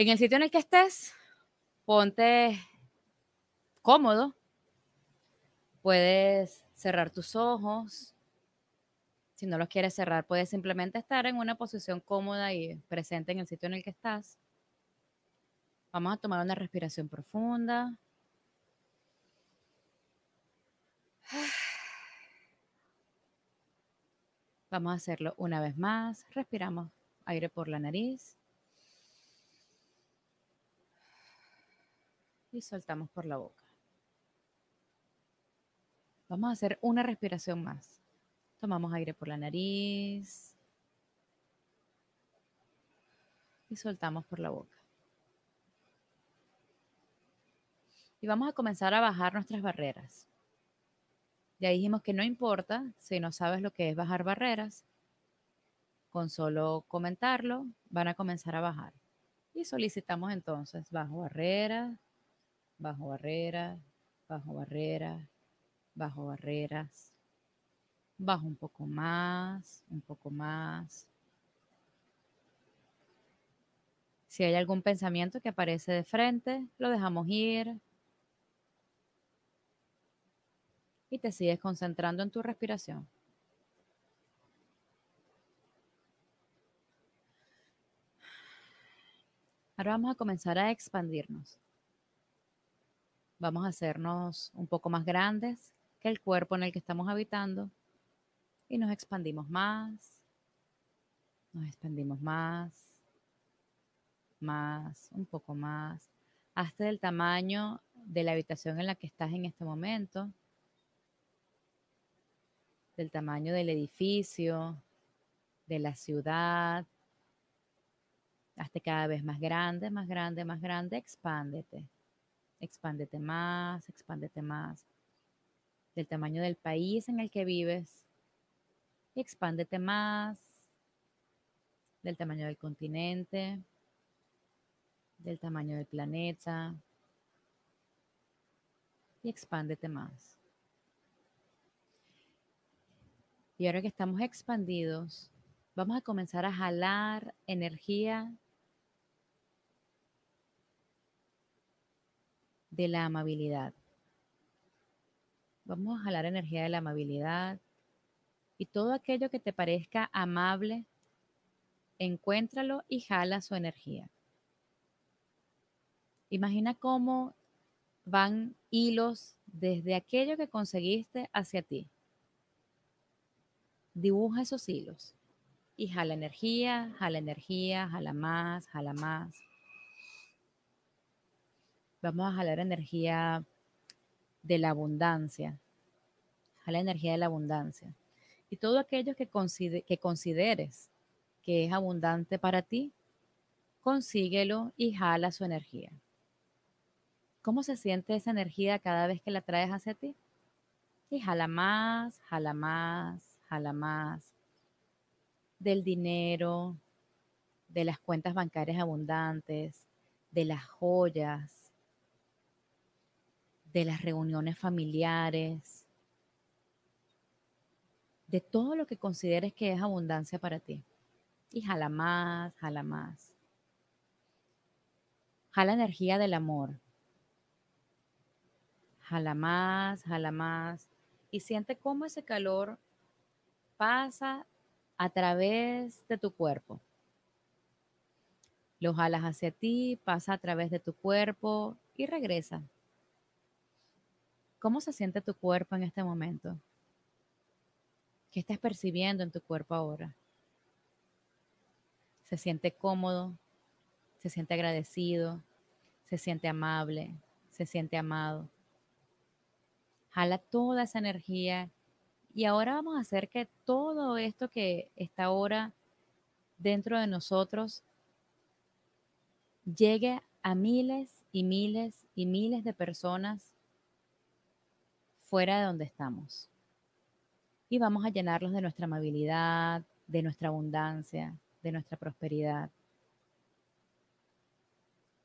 En el sitio en el que estés, ponte cómodo. Puedes cerrar tus ojos. Si no los quieres cerrar, puedes simplemente estar en una posición cómoda y presente en el sitio en el que estás. Vamos a tomar una respiración profunda. Vamos a hacerlo una vez más. Respiramos aire por la nariz. Y soltamos por la boca. Vamos a hacer una respiración más. Tomamos aire por la nariz. Y soltamos por la boca. Y vamos a comenzar a bajar nuestras barreras. Ya dijimos que no importa si no sabes lo que es bajar barreras, con solo comentarlo van a comenzar a bajar. Y solicitamos entonces bajo barreras, bajo barreras, bajo barreras, bajo barreras, bajo un poco más, un poco más. Si hay algún pensamiento que aparece de frente, lo dejamos ir, y te sigues concentrando en tu respiración. Ahora vamos a comenzar a expandirnos. Vamos a hacernos un poco más grandes que el cuerpo en el que estamos habitando y nos expandimos más, nos expandimos más, más, un poco más, hasta el tamaño de la habitación en la que estás en este momento del tamaño del edificio, de la ciudad. Hazte cada vez más grande, más grande, más grande. Expándete. Expándete más, expándete más. Del tamaño del país en el que vives. Expándete más. Del tamaño del continente. Del tamaño del planeta. Y expándete más. Y ahora que estamos expandidos, vamos a comenzar a jalar energía de la amabilidad. Vamos a jalar energía de la amabilidad y todo aquello que te parezca amable, encuéntralo y jala su energía. Imagina cómo van hilos desde aquello que conseguiste hacia ti dibuja esos hilos y jala energía, jala energía, jala más, jala más. Vamos a jalar energía de la abundancia, jala energía de la abundancia. Y todo aquello que, que consideres que es abundante para ti, consíguelo y jala su energía. ¿Cómo se siente esa energía cada vez que la traes hacia ti? Y jala más, jala más, la más, del dinero, de las cuentas bancarias abundantes, de las joyas, de las reuniones familiares, de todo lo que consideres que es abundancia para ti. Y jala más, jala más. Jala energía del amor. Jala más, jala más. Y siente cómo ese calor pasa a través de tu cuerpo. Lo jalas hacia ti, pasa a través de tu cuerpo y regresa. ¿Cómo se siente tu cuerpo en este momento? ¿Qué estás percibiendo en tu cuerpo ahora? ¿Se siente cómodo? ¿Se siente agradecido? ¿Se siente amable? ¿Se siente amado? Jala toda esa energía y ahora vamos a hacer que todo esto que está ahora dentro de nosotros llegue a miles y miles y miles de personas fuera de donde estamos. Y vamos a llenarlos de nuestra amabilidad, de nuestra abundancia, de nuestra prosperidad.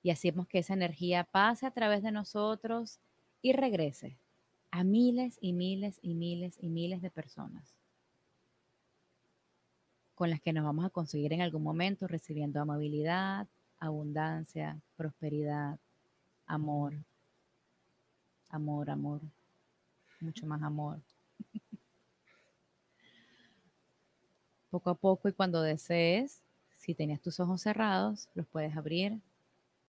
Y hacemos que esa energía pase a través de nosotros y regrese a miles y miles y miles y miles de personas con las que nos vamos a conseguir en algún momento recibiendo amabilidad, abundancia, prosperidad, amor, amor, amor, mucho más amor. Poco a poco y cuando desees, si tenías tus ojos cerrados, los puedes abrir